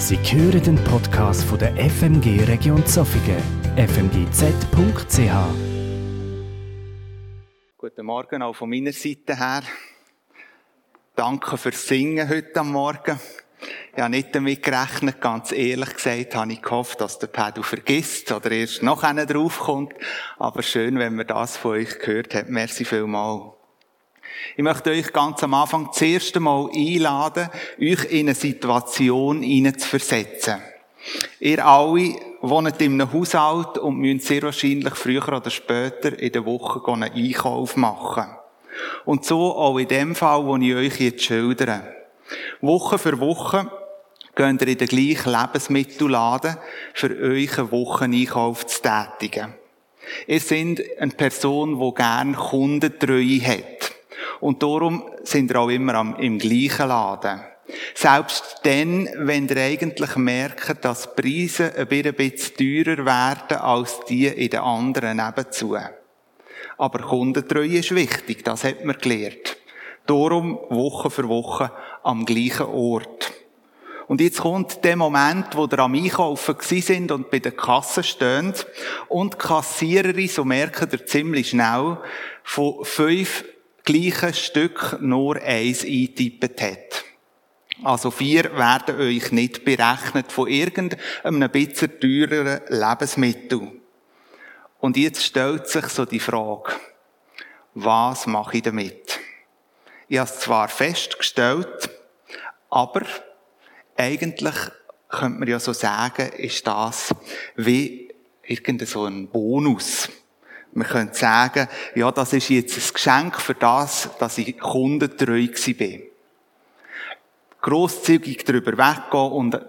Sie hören den Podcast von der FMG Region Zofingen, fmgz.ch. Guten Morgen auch von meiner Seite her. Danke fürs Singen heute am Morgen. Ich habe nicht damit gerechnet, ganz ehrlich gesagt, habe ich gehofft, dass der Pedro vergisst oder erst noch einer draufkommt. Aber schön, wenn man das von euch gehört hat. Merci vielmals. Ich möchte euch ganz am Anfang das erste Mal einladen, euch in eine Situation hineinzuversetzen. Ihr alle wohnt in einem Haushalt und müsst sehr wahrscheinlich früher oder später in der Woche einen Einkauf machen. Und so auch in dem Fall, wo ich euch jetzt schildere. Woche für Woche geht ihr in den gleichen Lebensmittelladen, für euch einen Wocheneinkauf zu tätigen. Ihr seid eine Person, die gerne Kundentreue hat. Und darum sind ihr auch immer am, im gleichen Laden. Selbst dann, wenn ihr eigentlich merkt, dass die Preise ein bisschen teurer werden als die in den anderen nebenzu. Aber Kundentreue ist wichtig, das hat man gelernt. Darum Woche für Woche am gleichen Ort. Und jetzt kommt der Moment, wo ihr am Einkaufen sind und bei der Kasse stehen und die Kassiererin, so merkt ihr ziemlich schnell, von fünf gleichen Stück nur eins eingetippt hat. Also vier werden euch nicht berechnet von irgendeinem bisschen teureren Lebensmittel. Und jetzt stellt sich so die Frage, was mache ich damit? Ich habe es zwar festgestellt, aber eigentlich könnte man ja so sagen, ist das wie irgendein so ein Bonus. Man könnte sagen, ja, das ist jetzt ein Geschenk für das, dass ich kundentreu bin. Grosszügig darüber weggehen und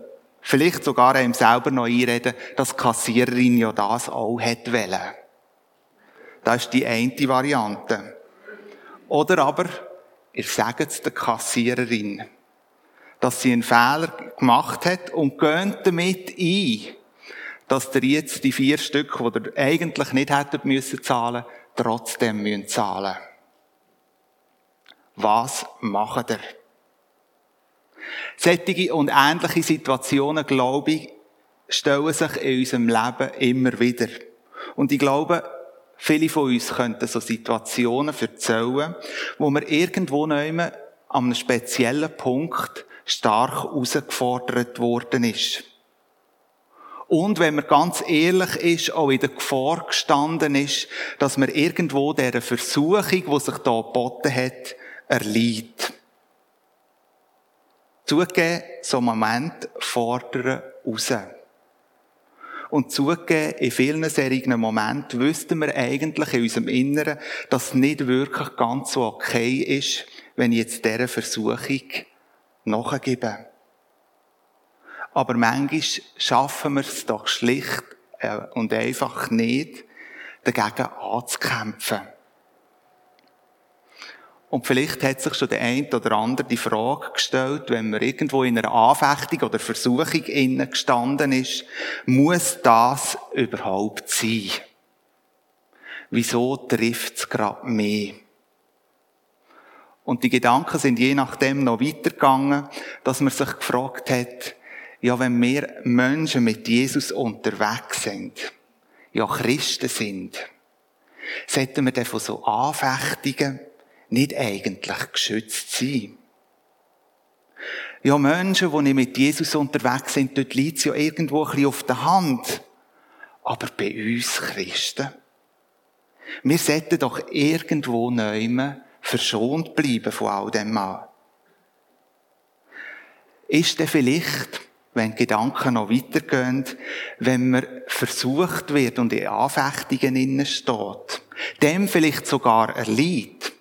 vielleicht sogar einem selber noch einreden, dass die Kassiererin ja das auch hätte wollen. Das ist die eine Variante. Oder aber, ihr sagt es der Kassiererin, dass sie einen Fehler gemacht hat und geht damit ein, dass ihr jetzt die vier Stück, die ihr eigentlich nicht hättet müssen zahlen, trotzdem müssen zahlen. Was macht ihr? Sättige und ähnliche Situationen, glaube ich, stellen sich in unserem Leben immer wieder. Und ich glaube, viele von uns könnten so Situationen erzählen, wo man irgendwo noch an einem speziellen Punkt stark herausgefordert worden ist. Und wenn man ganz ehrlich ist, auch in der Gefahr gestanden ist, dass man irgendwo dieser Versuchung, die sich da geboten hat, erleidet. Zugeben, so einen Moment fordern raus. Und zugeben, in vielen solchen Momenten wüssten wir eigentlich in unserem Inneren, dass es nicht wirklich ganz so okay ist, wenn ich jetzt dieser Versuchung nachgebe. Aber manchmal schaffen wir es doch schlicht äh, und einfach nicht, dagegen anzukämpfen. Und vielleicht hat sich schon der eine oder andere die Frage gestellt, wenn man irgendwo in einer Anfechtung oder Versuchung innen gestanden ist, muss das überhaupt sein? Wieso trifft es gerade mehr? Und die Gedanken sind je nachdem noch weitergegangen, dass man sich gefragt hat, ja, wenn wir Menschen mit Jesus unterwegs sind, ja Christen sind, sollten wir dann von so Anfechtungen nicht eigentlich geschützt sein. Ja, Menschen, die nicht mit Jesus unterwegs sind, dort liegt es ja irgendwo ein bisschen auf der Hand. Aber bei uns Christen, wir sollten doch irgendwo neu verschont bleiben von all dem Mal. Ist denn vielleicht, wenn Gedanken noch weitergehen, wenn man versucht wird und in Anfechtungen innen steht, dem vielleicht sogar erliegt,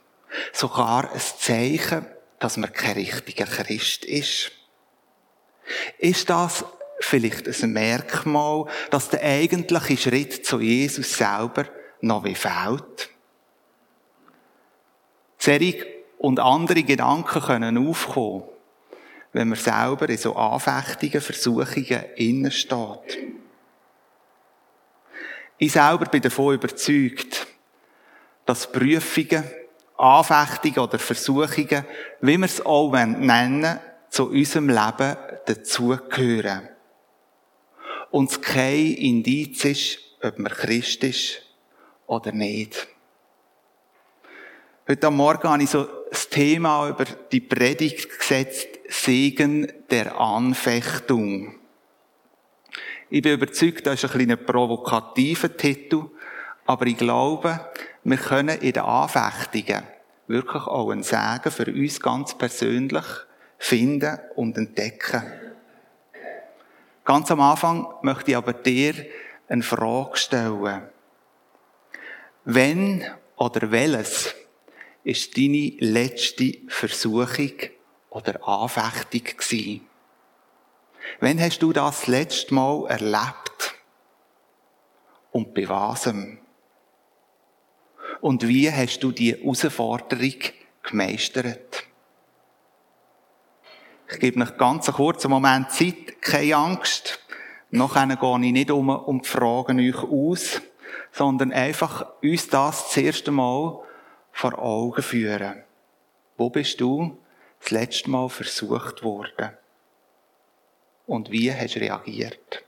sogar ein Zeichen, dass man kein richtiger Christ ist. Ist das vielleicht ein Merkmal, dass der eigentliche Schritt zu Jesus selber noch wie fehlt? Serig und andere Gedanken können aufkommen, wenn man selber in so Anfechtungen, Versuchungen innen steht. Ich selber bin davon überzeugt, dass Prüfungen Anfechtungen oder Versuchungen, wie wir es auch nennen zu unserem Leben dazugehören. Und es kein Indiz ist, ob man Christ ist oder nicht. Heute Morgen habe ich so das Thema über die Predigt gesetzt, Segen der Anfechtung. Ich bin überzeugt, das ist ein kleiner provokativer Titel, aber ich glaube, wir können in den Anfechtungen wirklich auch einen Segen für uns ganz persönlich finden und entdecken. Ganz am Anfang möchte ich aber dir eine Frage stellen. Wenn oder welches ist deine letzte Versuchung oder Anfechtung gewesen? Wann hast du das, letzte Mal erlebt? Und bei wasem? Und wie hast du die Herausforderung gemeistert? Ich gebe euch ganz einen kurzen Moment Zeit, keine Angst. Nachher gehe ich nicht um, die Fragen euch aus, sondern einfach uns das das erste Mal vor Augen führen. Wo bist du das letzte Mal versucht worden? Und wie hast du reagiert?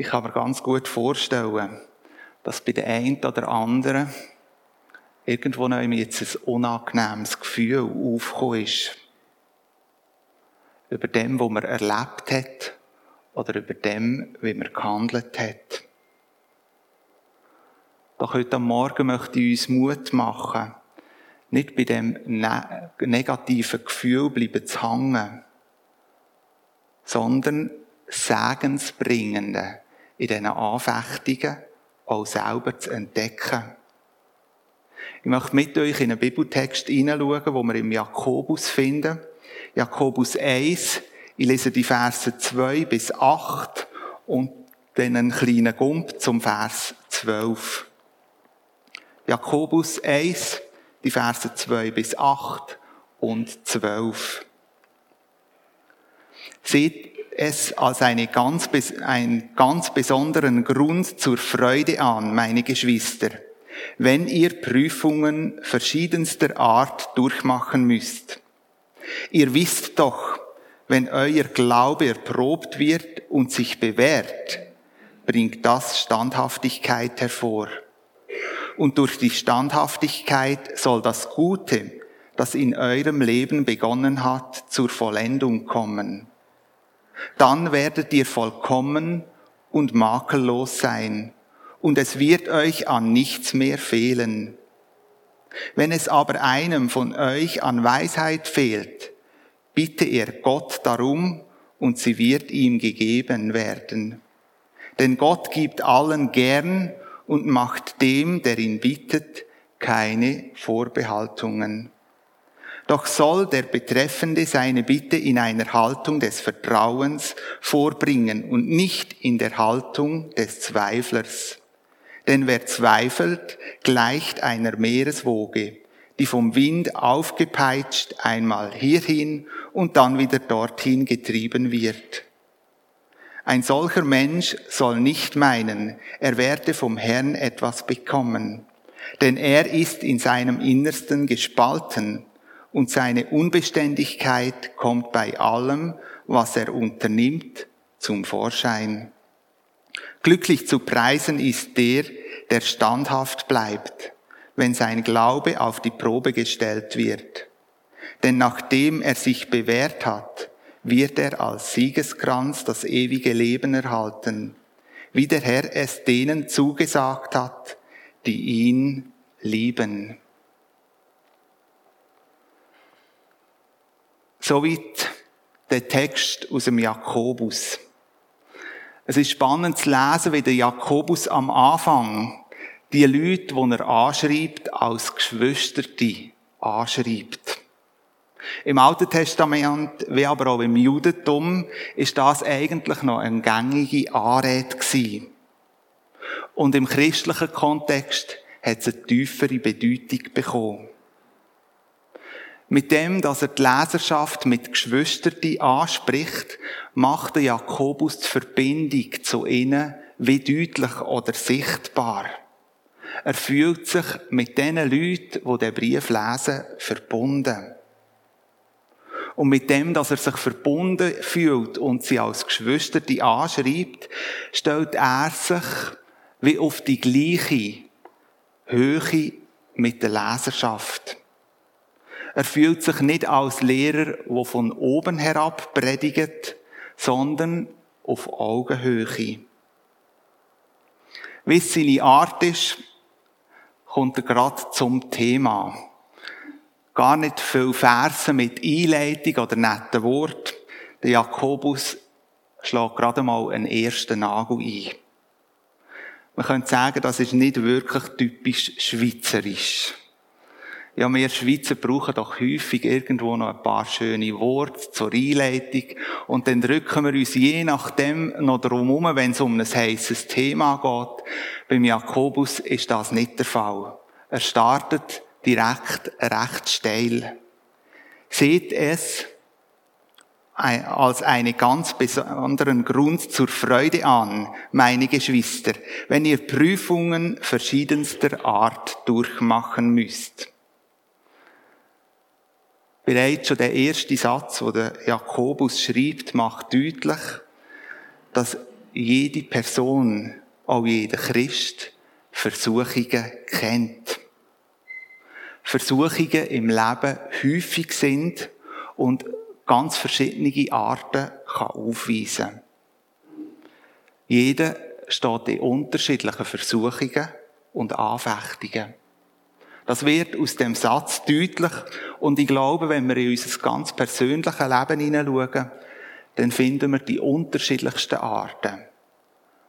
Ich kann mir ganz gut vorstellen, dass bei der einen oder anderen irgendwo noch jetzt ein unangenehmes Gefühl aufgekommen ist. Über dem, was man erlebt hat oder über dem, wie man gehandelt hat. Doch heute Morgen möchte ich uns Mut machen, nicht bei dem ne negativen Gefühl bleiben zu hängen, sondern segensbringende in diesen Anfechtungen auch selber zu entdecken. Ich möchte mit euch in einen Bibeltext hineinschauen, wo wir im Jakobus finden. Jakobus 1, ich lese die Verse 2 bis 8 und dann einen kleinen Gump zum Vers 12. Jakobus 1, die Verse 2 bis 8 und 12. Seht es als eine ganz, einen ganz besonderen Grund zur Freude an, meine Geschwister, wenn ihr Prüfungen verschiedenster Art durchmachen müsst. Ihr wisst doch, wenn euer Glaube erprobt wird und sich bewährt, bringt das Standhaftigkeit hervor. Und durch die Standhaftigkeit soll das Gute, das in eurem Leben begonnen hat, zur Vollendung kommen. Dann werdet ihr vollkommen und makellos sein, und es wird euch an nichts mehr fehlen. Wenn es aber einem von euch an Weisheit fehlt, bitte er Gott darum, und sie wird ihm gegeben werden. Denn Gott gibt allen gern und macht dem, der ihn bittet, keine Vorbehaltungen. Doch soll der Betreffende seine Bitte in einer Haltung des Vertrauens vorbringen und nicht in der Haltung des Zweiflers. Denn wer zweifelt, gleicht einer Meereswoge, die vom Wind aufgepeitscht einmal hierhin und dann wieder dorthin getrieben wird. Ein solcher Mensch soll nicht meinen, er werde vom Herrn etwas bekommen, denn er ist in seinem Innersten gespalten und seine Unbeständigkeit kommt bei allem, was er unternimmt, zum Vorschein. Glücklich zu preisen ist der, der standhaft bleibt, wenn sein Glaube auf die Probe gestellt wird. Denn nachdem er sich bewährt hat, wird er als Siegeskranz das ewige Leben erhalten, wie der Herr es denen zugesagt hat, die ihn lieben. Soweit der Text aus dem Jakobus. Es ist spannend zu lesen, wie der Jakobus am Anfang die Leute, die er anschreibt, als Geschwisterte anschreibt. Im Alten Testament, wie aber auch im Judentum, ist das eigentlich noch eine gängige Anrede gewesen. Und im christlichen Kontext hat es eine tiefere Bedeutung bekommen. Mit dem, dass er die Leserschaft mit Geschwistern anspricht, macht der Jakobus die Verbindung zu ihnen wie deutlich oder sichtbar. Er fühlt sich mit den Leuten, die den Brief lesen, verbunden. Und mit dem, dass er sich verbunden fühlt und sie als Geschwister die anschreibt, stellt er sich wie auf die gleiche Höhe mit der Leserschaft. Er fühlt sich nicht als Lehrer, der von oben herab predigt, sondern auf Augenhöhe. Wie seine Art ist, kommt er gerade zum Thema. Gar nicht viel Versen mit Einleitung oder netten Wort. Der Jakobus schlägt gerade mal einen ersten Nagel ein. Man könnte sagen, das ist nicht wirklich typisch schweizerisch. Ja, wir Schweizer brauchen doch häufig irgendwo noch ein paar schöne Worte zur Einleitung. Und dann drücken wir uns je nachdem noch drum herum, wenn es um ein heisses Thema geht. Beim Jakobus ist das nicht der Fall. Er startet direkt recht steil. Seht es als einen ganz besonderen Grund zur Freude an, meine Geschwister, wenn ihr Prüfungen verschiedenster Art durchmachen müsst. Bereits schon der erste Satz, der Jakobus schreibt, macht deutlich, dass jede Person, auch jeder Christ, Versuchungen kennt. Versuchungen im Leben häufig sind und ganz verschiedene Arten kann aufweisen. Jeder steht in unterschiedlichen Versuchungen und Anfechtungen. Das wird aus dem Satz deutlich. Und ich glaube, wenn wir in unser ganz persönliches Leben hineinschauen, dann finden wir die unterschiedlichsten Arten.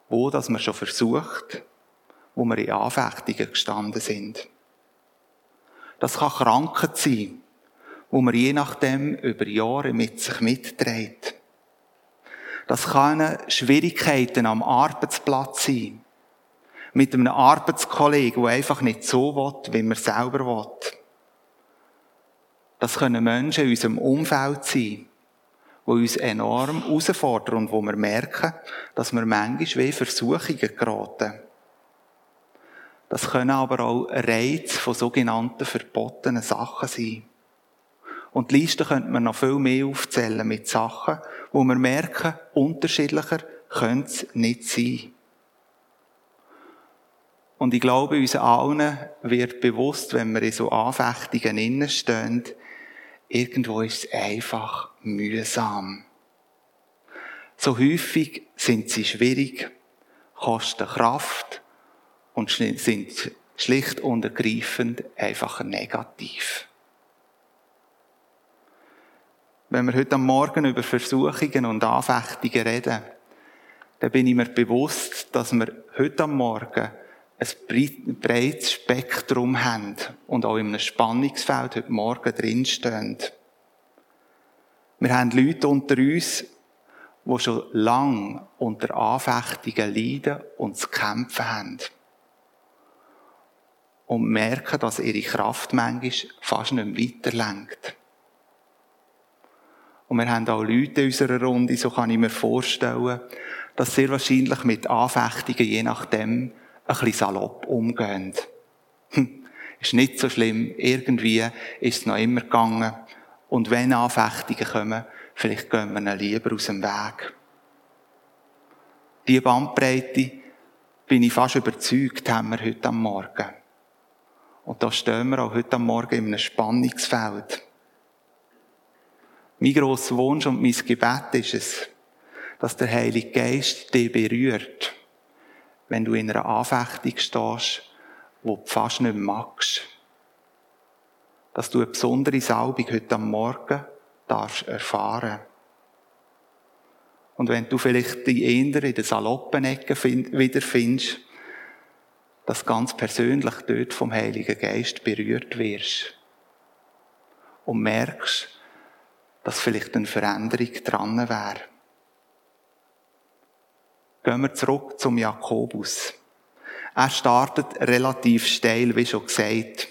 Wo das man schon versucht, wo wir in Anfechtungen gestanden sind. Das kann Krankheit sein, wo man je nachdem über Jahre mit sich mitträgt. Das können Schwierigkeiten am Arbeitsplatz sein mit einem Arbeitskollegen, der einfach nicht so will, wie man selber will. Das können Menschen in unserem Umfeld sein, die uns enorm herausfordern und wo wir merken, dass wir manchmal wie Versuchungen geraten. Das können aber auch Reize von sogenannten verbotenen Sachen sein. Und die Liste könnte man noch viel mehr aufzählen mit Sachen, wo wir merken, unterschiedlicher könnte es nicht sein. Und ich glaube, uns allen wird bewusst, wenn wir in so Anfechtungen innenstehen, irgendwo ist es einfach mühsam. So häufig sind sie schwierig, kosten Kraft und sind schlicht und ergreifend einfach negativ. Wenn wir heute am Morgen über Versuchungen und Anfechtungen reden, dann bin ich mir bewusst, dass wir heute am Morgen ein breites Spektrum haben und auch in einem Spannungsfeld heute Morgen drinstehen. Wir haben Leute unter uns, die schon lang unter Anfechtungen leiden und zu kämpfen haben. Und merken, dass ihre Kraft manchmal fast nicht mehr weiterlenkt. Und wir haben auch Leute in unserer Runde, so kann ich mir vorstellen, dass sehr wahrscheinlich mit Anfechtungen, je nachdem, ein bisschen salopp umgehen. Hm, ist nicht so schlimm. Irgendwie ist es noch immer gegangen. Und wenn Anfechtungen kommen, vielleicht gehen wir ihnen lieber aus dem Weg. Diese Bandbreite, bin ich fast überzeugt, haben wir heute am Morgen. Und da stehen wir auch heute am Morgen in einem Spannungsfeld. Mein grosser Wunsch und mein Gebet ist es, dass der Heilige Geist dich berührt wenn du in einer Anfechtung stehst, wo du fast nicht magst. Dass du eine besondere Salbung heute am Morgen darfst erfahren. Und wenn du vielleicht die eher in der saloppen wiederfindest, dass ganz persönlich dort vom Heiligen Geist berührt wirst. Und merkst, dass vielleicht eine Veränderung dran wäre. Gehen wir zurück zum Jakobus. Er startet relativ steil, wie schon gesagt.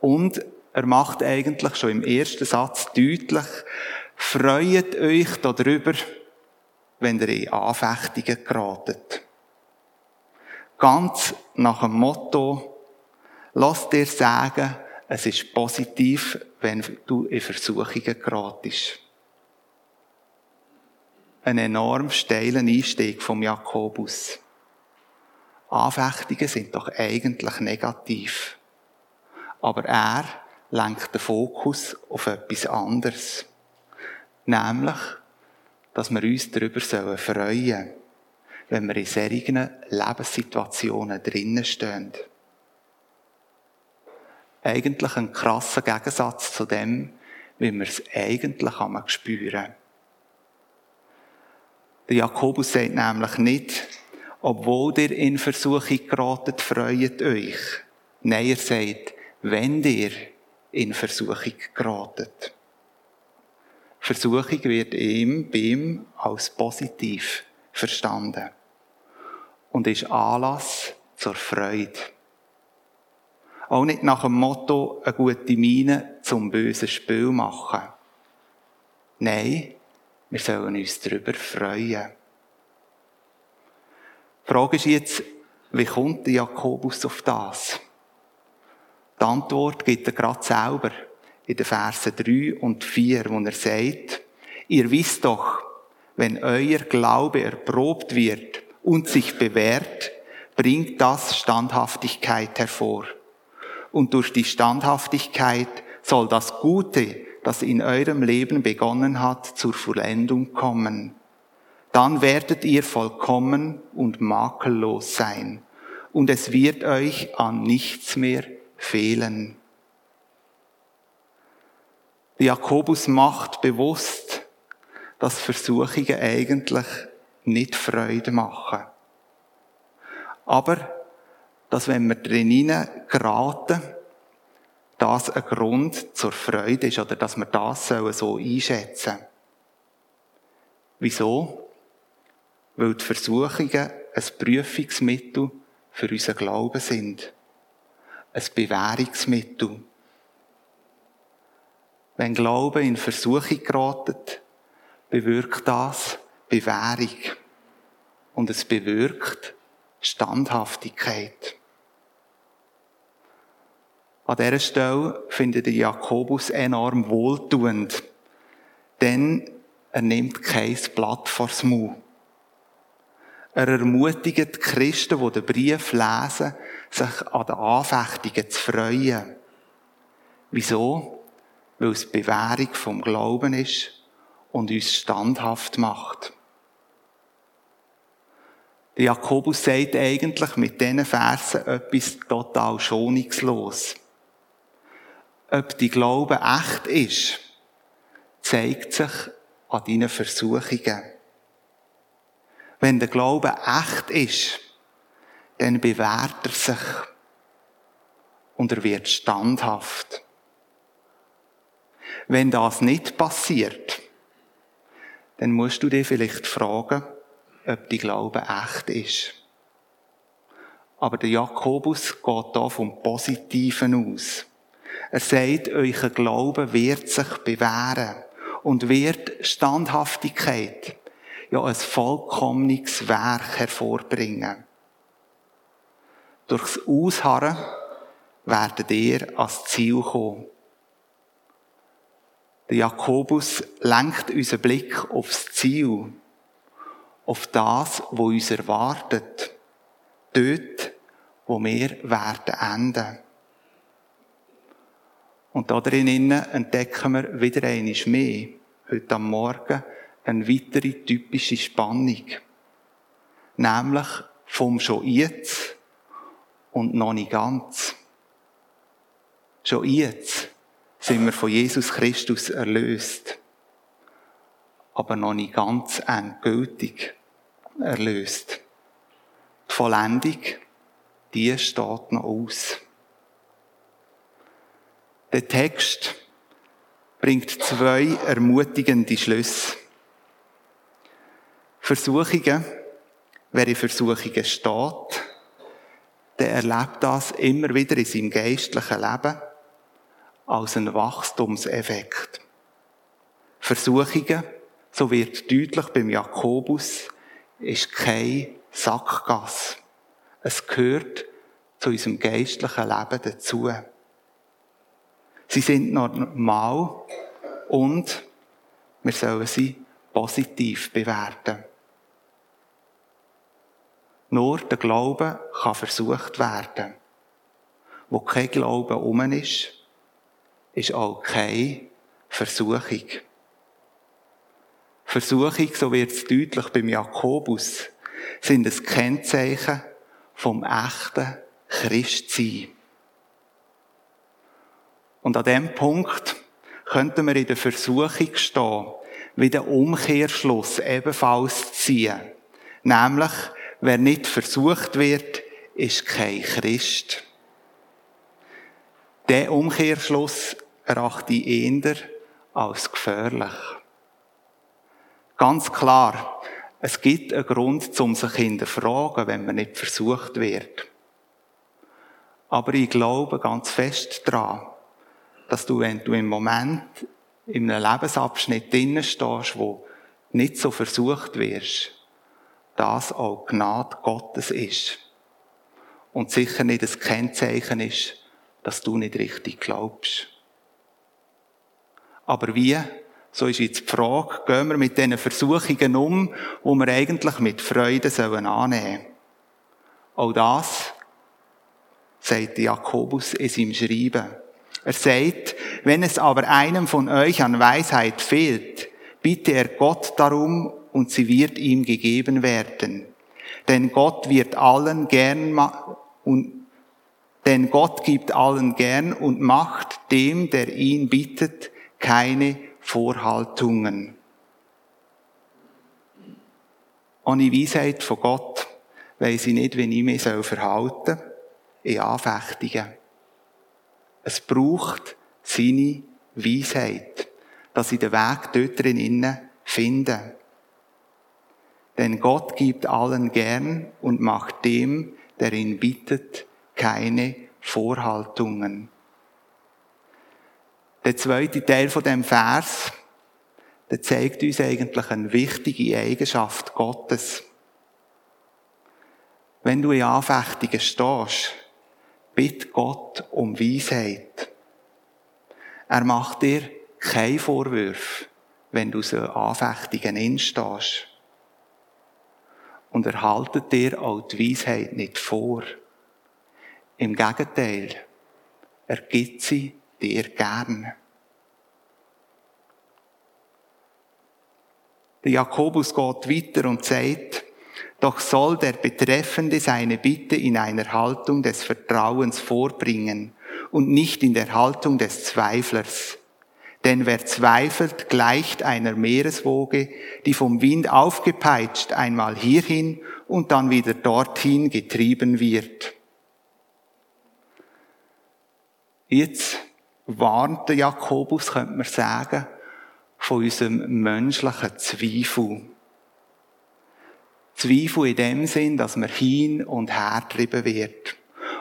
Und er macht eigentlich schon im ersten Satz deutlich, freut euch darüber, wenn ihr in Anfechtungen geratet. Ganz nach dem Motto, lass dir sagen, es ist positiv, wenn du in Versuchungen geratest. Ein enorm steiler Einstieg vom Jakobus. Anfechtungen sind doch eigentlich negativ. Aber er lenkt den Fokus auf etwas anderes. Nämlich, dass wir uns darüber freuen sollen, wenn wir in solchen Lebenssituationen drinnen stehen. Eigentlich ein krasser Gegensatz zu dem, wie wir es eigentlich spüren. Der Jakobus sagt nämlich nicht, obwohl ihr in Versuchung geratet, freut euch. Nein, er sagt, wenn ihr in Versuchung geratet. Versuchung wird ihm, bei ihm als positiv verstanden und ist Anlass zur Freude. Auch nicht nach dem Motto, eine gute Miene zum bösen Spiel machen. Nein, wir sollen uns darüber freuen. Die Frage ist jetzt, wie kommt Jakobus auf das? Die Antwort gibt er gerade selber in den Versen 3 und 4, wo er sagt, ihr wisst doch, wenn euer Glaube erprobt wird und sich bewährt, bringt das Standhaftigkeit hervor. Und durch die Standhaftigkeit soll das Gute, das in eurem Leben begonnen hat, zur Vollendung kommen. Dann werdet ihr vollkommen und makellos sein. Und es wird euch an nichts mehr fehlen. Jakobus macht bewusst, dass Versuchungen eigentlich nicht Freude machen. Aber, dass wenn wir drinnen geraten, das ein Grund zur Freude ist oder dass wir das so einschätzen Wieso? Weil die Versuchungen ein Prüfungsmittel für unseren Glauben sind. Ein Bewährungsmittel. Wenn Glaube in Versuchung geratet, bewirkt das Bewährung. Und es bewirkt Standhaftigkeit. An dieser Stelle findet der Jakobus enorm wohltuend, denn er nimmt kein Blatt vors Maul. Er ermutigt die Christen, die den Brief lesen, sich an den Anfechtungen zu freuen. Wieso? Weil es Bewährung vom Glauben ist und uns standhaft macht. Der Jakobus sagt eigentlich mit diesen Versen etwas total schonungslos. Ob die Glaube echt ist, zeigt sich an deinen Versuchungen. Wenn der Glaube echt ist, dann bewährt er sich und er wird standhaft. Wenn das nicht passiert, dann musst du dir vielleicht fragen, ob die Glaube echt ist. Aber der Jakobus geht da vom Positiven aus. Er sagt, euer Glaube wird sich bewähren und wird Standhaftigkeit, ja, ein vollkommenes Werk hervorbringen. Durchs Ausharren werdet ihr ans Ziel kommen. Der Jakobus lenkt unseren Blick aufs Ziel, auf das, wo uns erwartet, dort, wo wir werden enden. Und da drinnen entdecken wir wieder einmal mehr, heute am Morgen, eine weitere typische Spannung. Nämlich vom schon jetzt und noch nicht ganz. Schon jetzt sind wir von Jesus Christus erlöst, aber noch nicht ganz endgültig erlöst. Die Vollendung, die steht noch aus. Der Text bringt zwei ermutigende Schlüsse. Versuchungen, wer in Versuchungen steht, der erlebt das immer wieder in seinem geistlichen Leben als einen Wachstumseffekt. Versuchungen, so wird deutlich beim Jakobus, ist kein Sackgasse. Es gehört zu unserem geistlichen Leben dazu. Sie sind normal und wir sollen sie positiv bewerten. Nur der Glaube kann versucht werden. Wo kein Glaube um ist, ist auch keine Versuchung. Versuchung, so wird es deutlich beim Jakobus, sind ein Kennzeichen vom echten Christsein. Und an dem Punkt könnten wir in der Versuchung stehen, wie der Umkehrschluss ebenfalls ziehen. Nämlich, wer nicht versucht wird, ist kein Christ. Der Umkehrschluss erachte ich eher als gefährlich. Ganz klar, es gibt einen Grund, um sich hinterfragen, wenn man nicht versucht wird. Aber ich glaube ganz fest daran, dass du, wenn du im Moment in einem Lebensabschnitt drinnen stehst, wo nicht so versucht wirst, das auch Gnade Gottes ist. Und sicher nicht das Kennzeichen ist, dass du nicht richtig glaubst. Aber wie? So ist jetzt die Frage, gehen wir mit diesen Versuchungen um, wo wir eigentlich mit Freude sollen annehmen. Auch das sagt Jakobus in seinem Schreiben. Er sagt, wenn es aber einem von euch an Weisheit fehlt, bitte er Gott darum und sie wird ihm gegeben werden. Denn Gott wird allen gern und denn Gott gibt allen gern und macht dem, der ihn bittet, keine Vorhaltungen. Ohne Weisheit von Gott weiss ich nicht, wie ich mich verhalten soll in Anfechtungen. Es braucht seine Weisheit, dass ich den Weg dort drin finde. Denn Gott gibt allen gern und macht dem, der ihn bittet, keine Vorhaltungen. Der zweite Teil von dem Vers, der zeigt uns eigentlich eine wichtige Eigenschaft Gottes. Wenn du in Anfechtungen stehst, bitt Gott um Weisheit. Er macht dir keine Vorwürfe, wenn du so Anfechtungen instehst. Und er haltet dir auch die Weisheit nicht vor. Im Gegenteil, er gibt sie dir gern. Der Jakobus geht weiter und sagt, doch soll der Betreffende seine Bitte in einer Haltung des Vertrauens vorbringen und nicht in der Haltung des Zweiflers. Denn wer zweifelt, gleicht einer Meereswoge, die vom Wind aufgepeitscht einmal hierhin und dann wieder dorthin getrieben wird. Jetzt warnt Jakobus, könnte man sagen, von unserem menschlichen Zweifel. Zweifel in dem Sinn, dass man hin und her getrieben wird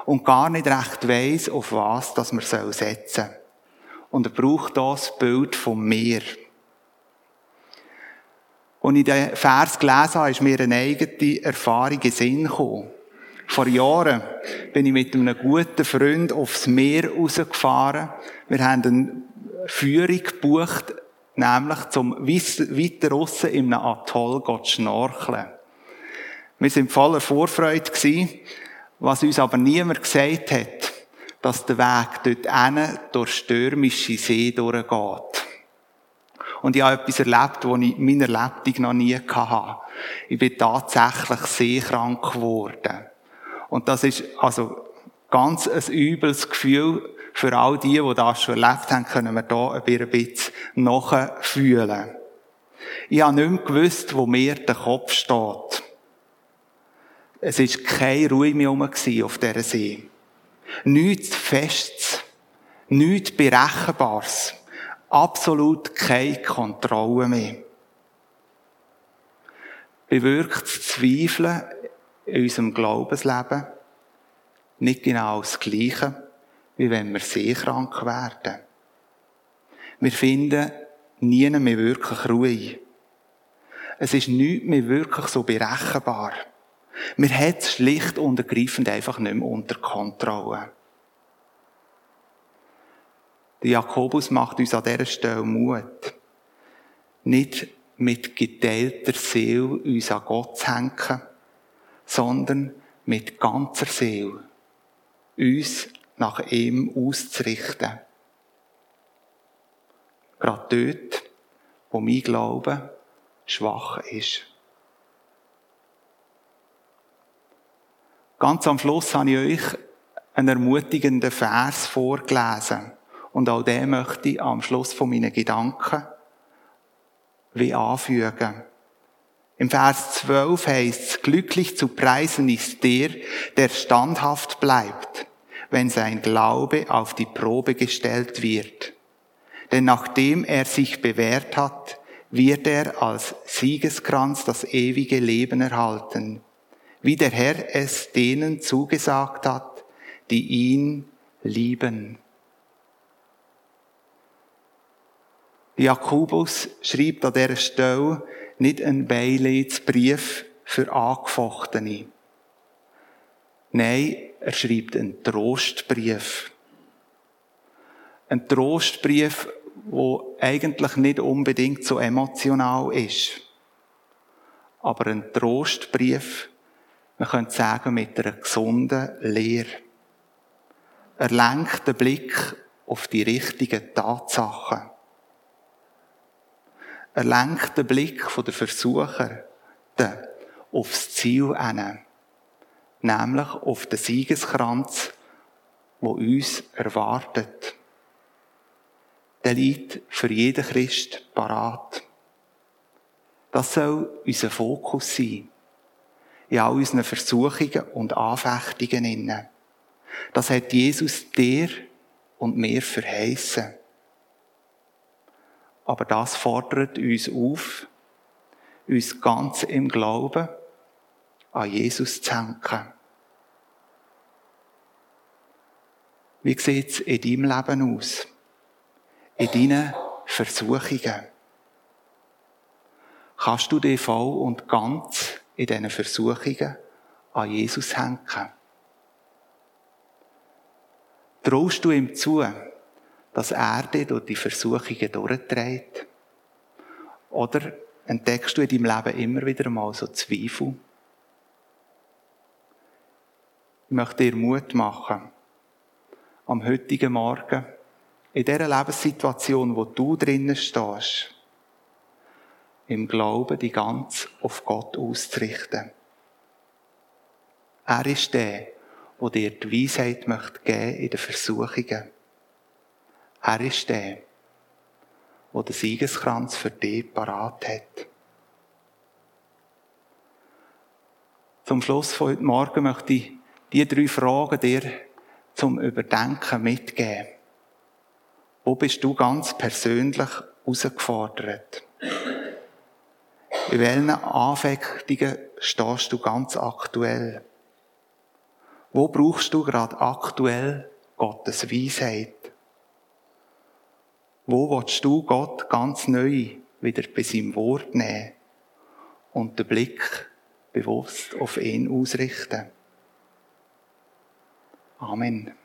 und gar nicht recht weiss, auf was das man setzen soll. Und er braucht das Bild vom Meer. Und in den Vers gelesen habe, ist mir eine eigene Erfahrung in Sinn gekommen. Vor Jahren bin ich mit einem guten Freund aufs Meer rausgefahren. Wir haben eine Führung gebucht, nämlich zum weiter aussen in einem Atoll zu schnorcheln. Wir sind voller Vorfreude gewesen, was uns aber niemand gesagt hat, dass der Weg dort durch stürmische See durchgeht. Und ich habe etwas erlebt, was ich in meiner Lebtung noch nie hatte. Ich bin tatsächlich seekrank geworden. Und das ist also ganz ein übles Gefühl für all die, die das schon erlebt haben, können wir da ein bisschen nachfühlen. Ich habe nicht mehr gewusst, wo mir der Kopf steht. Es war keine Ruhe mehr auf dieser See. Nichts Festes, nichts Berechenbares, absolut keine Kontrolle mehr. Bewirkt Zweifeln in unserem Glaubensleben? nicht genau das Gleiche, wie wenn wir seekrank werden. Wir finden nie mehr wirklich Ruhe. Es ist nichts mehr wirklich so berechenbar. Wir haben es schlicht und ergreifend einfach nicht mehr unter Kontrolle. Der Jakobus macht uns an dieser Stelle Mut. Nicht mit geteilter Seele uns an Gott zu hängen, sondern mit ganzer Seele uns nach ihm auszurichten. Gerade dort, wo mein Glaube schwach ist. Ganz am Schluss habe ich euch einen ermutigenden Vers vorgelesen. Und auch den möchte ich am Schluss von meinen Gedanken wie anfügen. Im Vers 12 heißt es, glücklich zu preisen ist der, der standhaft bleibt, wenn sein Glaube auf die Probe gestellt wird. Denn nachdem er sich bewährt hat, wird er als Siegeskranz das ewige Leben erhalten, wie der Herr es denen zugesagt hat, die ihn lieben. Jakobus schreibt an dieser Stelle nicht einen Beileidsbrief für Angefochtene. Nein, er schreibt einen Trostbrief. Ein Trostbrief, wo eigentlich nicht unbedingt so emotional ist. Aber ein Trostbrief, man könnte sagen, mit einer gesunden Lehre. Er lenkt den Blick auf die richtigen Tatsachen. Er lenkt den Blick der Versucher aufs Ziel hin, nämlich auf den Siegeskranz, wo uns erwartet. Der liegt für jeden Christ parat. Das soll unser Fokus sein. In all unseren Versuchungen und Anfechtungen. Das hat Jesus dir und mir verheißen. Aber das fordert uns auf, uns ganz im Glauben an Jesus zu hängen. Wie sieht es in deinem Leben aus? In deinen Versuchungen? Kannst du dich voll und ganz in diesen Versuchungen an Jesus hängen? Traust du ihm zu, dass er dich durch die Versuchungen durchträgt? Oder entdeckst du in deinem Leben immer wieder mal so Zweifel? Ich möchte dir Mut machen, am heutigen Morgen, in dieser Lebenssituation, wo du drinnen stehst, im Glauben die ganz auf Gott auszurichten. Er ist der, der dir die Weisheit möchte geben in den Versuchungen. Er ist der, der den Siegeskranz für dich parat hat. Zum Schluss von heute Morgen möchte ich die drei Fragen dir zum Überdenken mitgeben. Wo bist du ganz persönlich herausgefordert? In welchen Anfechtungen stehst du ganz aktuell? Wo brauchst du gerade aktuell Gottes Weisheit? Wo willst du Gott ganz neu wieder bei seinem Wort nehmen und den Blick bewusst auf ihn ausrichten? Amen.